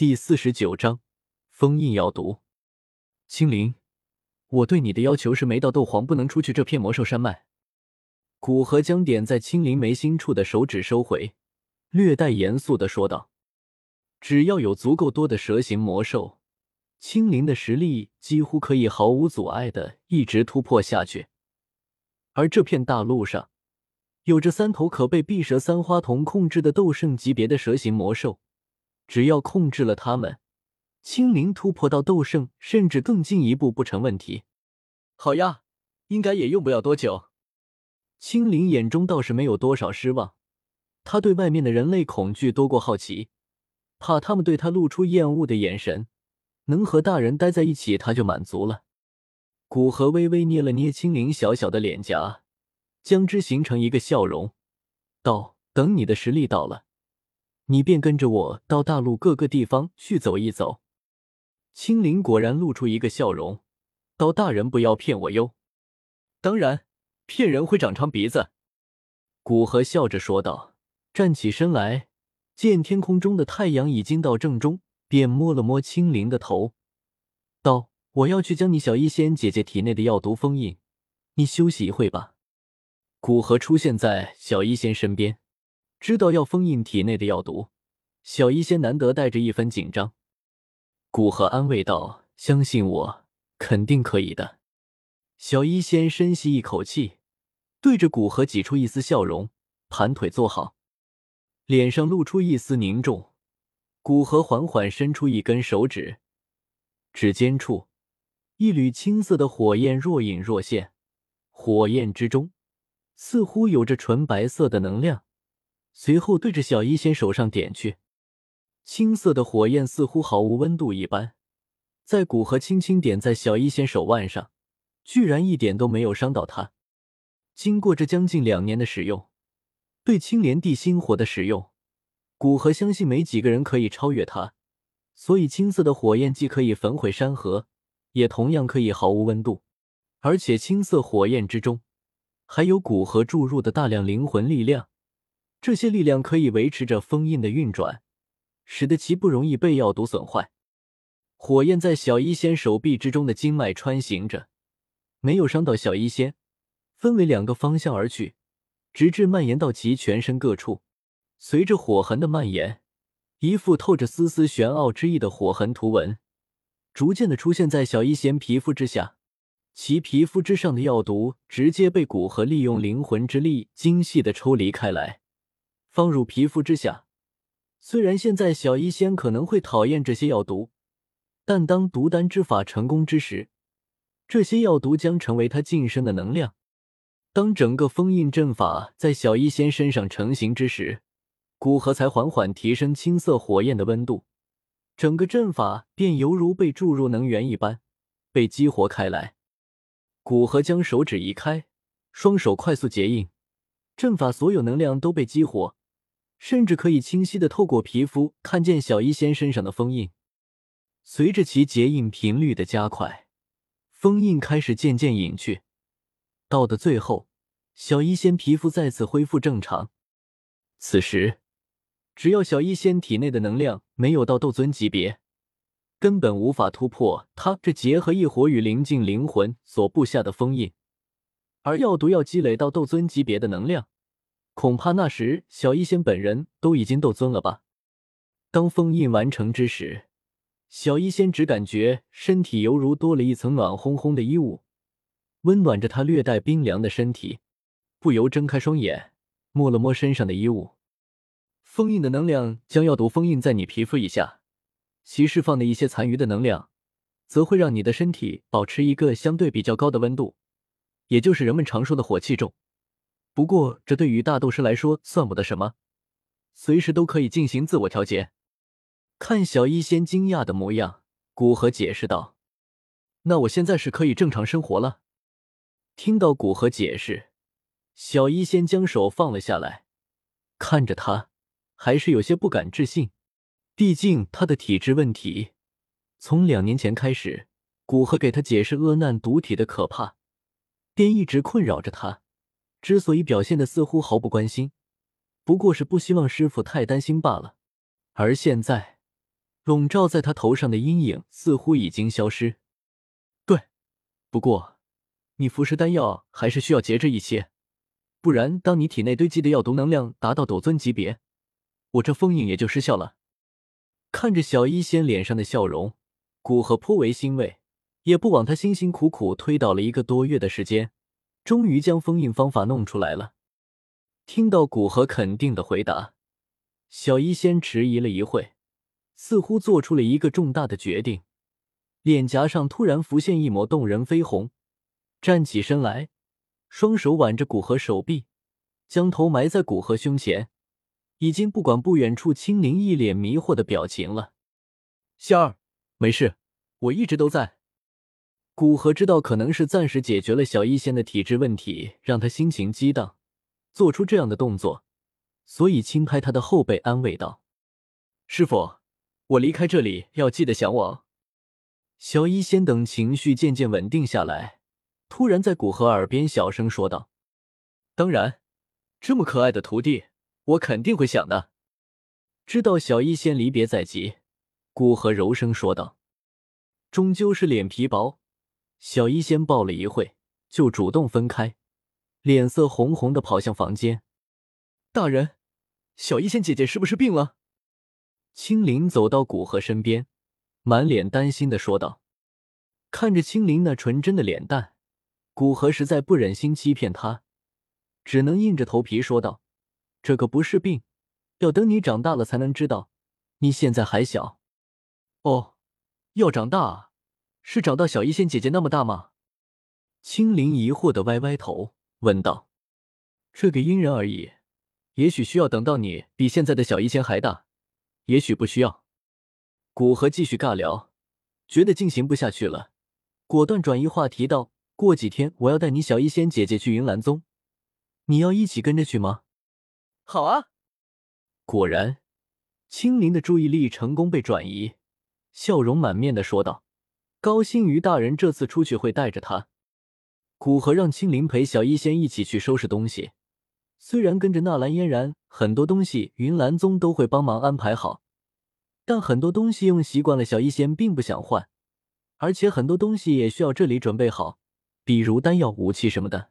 第四十九章封印药毒。青灵，我对你的要求是，没到斗皇不能出去这片魔兽山脉。古河将点在青灵眉心处的手指收回，略带严肃的说道：“只要有足够多的蛇形魔兽，青灵的实力几乎可以毫无阻碍的一直突破下去。而这片大陆上，有着三头可被碧蛇三花瞳控制的斗圣级别的蛇形魔兽。”只要控制了他们，青灵突破到斗圣甚至更进一步不成问题。好呀，应该也用不了多久。青灵眼中倒是没有多少失望，他对外面的人类恐惧多过好奇，怕他们对他露出厌恶的眼神。能和大人待在一起，他就满足了。古河微微捏了捏青灵小小的脸颊，将之形成一个笑容，道：“等你的实力到了。”你便跟着我到大陆各个地方去走一走。青灵果然露出一个笑容，道：“大人不要骗我哟。”当然，骗人会长长鼻子。古河笑着说道，站起身来，见天空中的太阳已经到正中，便摸了摸青灵的头，道：“我要去将你小医仙姐姐体内的药毒封印，你休息一会吧。”古河出现在小医仙身边。知道要封印体内的药毒，小医仙难得带着一分紧张。古河安慰道：“相信我，肯定可以的。”小医仙深吸一口气，对着古河挤出一丝笑容，盘腿坐好，脸上露出一丝凝重。古河缓缓伸出一根手指，指尖处一缕青色的火焰若隐若现，火焰之中似乎有着纯白色的能量。随后对着小医仙手上点去，青色的火焰似乎毫无温度一般，在古河轻轻点在小医仙手腕上，居然一点都没有伤到他。经过这将近两年的使用，对青莲地心火的使用，古河相信没几个人可以超越他。所以青色的火焰既可以焚毁山河，也同样可以毫无温度，而且青色火焰之中还有古河注入的大量灵魂力量。这些力量可以维持着封印的运转，使得其不容易被药毒损坏。火焰在小医仙手臂之中的经脉穿行着，没有伤到小医仙，分为两个方向而去，直至蔓延到其全身各处。随着火痕的蔓延，一副透着丝丝玄奥之意的火痕图文，逐渐的出现在小医仙皮肤之下。其皮肤之上的药毒直接被古河利用灵魂之力精细的抽离开来。放入皮肤之下。虽然现在小医仙可能会讨厌这些药毒，但当毒丹之法成功之时，这些药毒将成为他晋升的能量。当整个封印阵法在小医仙身上成型之时，古河才缓缓提升青色火焰的温度，整个阵法便犹如被注入能源一般被激活开来。古河将手指移开，双手快速结印，阵法所有能量都被激活。甚至可以清晰的透过皮肤看见小医仙身上的封印。随着其结印频率的加快，封印开始渐渐隐去。到的最后，小医仙皮肤再次恢复正常。此时，只要小医仙体内的能量没有到斗尊级别，根本无法突破他这结合异火与灵境灵魂所布下的封印。而药毒要积累到斗尊级别的能量。恐怕那时小医仙本人都已经斗尊了吧？当封印完成之时，小医仙只感觉身体犹如多了一层暖烘烘的衣物，温暖着他略带冰凉的身体，不由睁开双眼，摸了摸身上的衣物。封印的能量将药毒封印在你皮肤以下，其释放的一些残余的能量，则会让你的身体保持一个相对比较高的温度，也就是人们常说的火气重。不过，这对于大斗师来说算不得什么，随时都可以进行自我调节。看小医仙惊讶的模样，古河解释道：“那我现在是可以正常生活了。”听到古河解释，小医仙将手放了下来，看着他，还是有些不敢置信。毕竟他的体质问题，从两年前开始，古河给他解释厄难毒体的可怕，便一直困扰着他。之所以表现的似乎毫不关心，不过是不希望师傅太担心罢了。而现在，笼罩在他头上的阴影似乎已经消失。对，不过你服食丹药还是需要节制一些，不然当你体内堆积的药毒能量达到斗尊级别，我这封印也就失效了。看着小医仙脸上的笑容，古河颇为欣慰，也不枉他辛辛苦苦推导了一个多月的时间，终于将封印方法弄出来了。听到古河肯定的回答，小医仙迟疑了一会。似乎做出了一个重大的决定，脸颊上突然浮现一抹动人绯红，站起身来，双手挽着古河手臂，将头埋在古河胸前，已经不管不远处青灵一脸迷惑的表情了。仙儿，没事，我一直都在。古河知道可能是暂时解决了小医仙的体质问题，让他心情激荡，做出这样的动作，所以轻拍他的后背，安慰道：“师傅。”我离开这里要记得想我。小医仙等情绪渐渐稳定下来，突然在古河耳边小声说道：“当然，这么可爱的徒弟，我肯定会想的。”知道小医仙离别在即，古河柔声说道：“终究是脸皮薄。”小医仙抱了一会，就主动分开，脸色红红的跑向房间。大人，小医仙姐姐是不是病了？青灵走到古河身边，满脸担心的说道：“看着青灵那纯真的脸蛋，古河实在不忍心欺骗她，只能硬着头皮说道：‘这个不是病，要等你长大了才能知道。你现在还小。’哦，要长大啊？是长到小医仙姐姐那么大吗？”青灵疑惑的歪歪头问道：“这个因人而异，也许需要等到你比现在的小医仙还大。”也许不需要。古河继续尬聊，觉得进行不下去了，果断转移话题道：“过几天我要带你小医仙姐姐去云岚宗，你要一起跟着去吗？”“好啊！”果然，青灵的注意力成功被转移，笑容满面的说道：“高兴于大人这次出去会带着他。”古河让青灵陪小医仙一起去收拾东西。虽然跟着纳兰嫣然，很多东西云岚宗都会帮忙安排好，但很多东西用习惯了，小医仙并不想换，而且很多东西也需要这里准备好，比如丹药、武器什么的。